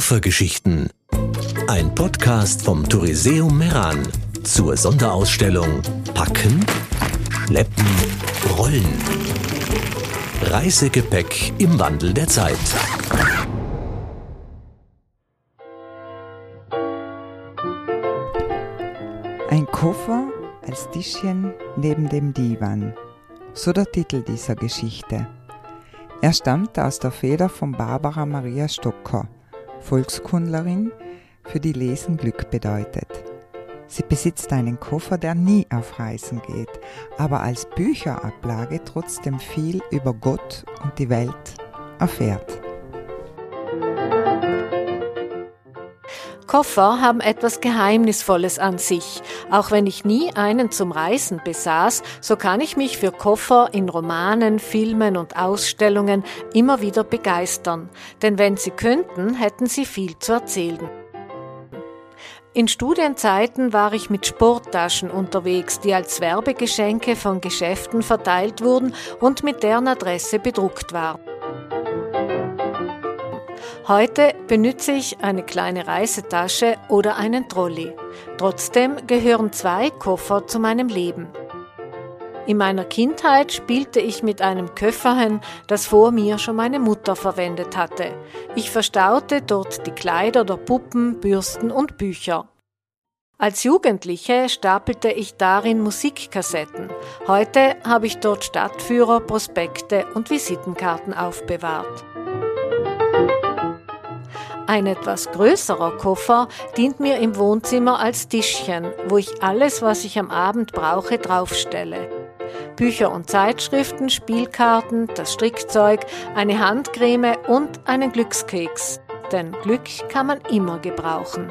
Koffergeschichten. Ein Podcast vom Touriseum Meran zur Sonderausstellung Packen, Schleppen, Rollen. Reisegepäck im Wandel der Zeit. Ein Koffer als Tischchen neben dem Divan. So der Titel dieser Geschichte. Er stammt aus der Feder von Barbara Maria Stocker, Volkskundlerin, für die Lesen Glück bedeutet. Sie besitzt einen Koffer, der nie auf Reisen geht, aber als Bücherablage trotzdem viel über Gott und die Welt erfährt. Koffer haben etwas Geheimnisvolles an sich. Auch wenn ich nie einen zum Reisen besaß, so kann ich mich für Koffer in Romanen, Filmen und Ausstellungen immer wieder begeistern. Denn wenn sie könnten, hätten sie viel zu erzählen. In Studienzeiten war ich mit Sporttaschen unterwegs, die als Werbegeschenke von Geschäften verteilt wurden und mit deren Adresse bedruckt waren. Heute benütze ich eine kleine Reisetasche oder einen Trolley. Trotzdem gehören zwei Koffer zu meinem Leben. In meiner Kindheit spielte ich mit einem Köfferchen, das vor mir schon meine Mutter verwendet hatte. Ich verstaute dort die Kleider der Puppen, Bürsten und Bücher. Als Jugendliche stapelte ich darin Musikkassetten. Heute habe ich dort Stadtführer, Prospekte und Visitenkarten aufbewahrt. Ein etwas größerer Koffer dient mir im Wohnzimmer als Tischchen, wo ich alles, was ich am Abend brauche, draufstelle. Bücher und Zeitschriften, Spielkarten, das Strickzeug, eine Handcreme und einen Glückskeks. Denn Glück kann man immer gebrauchen.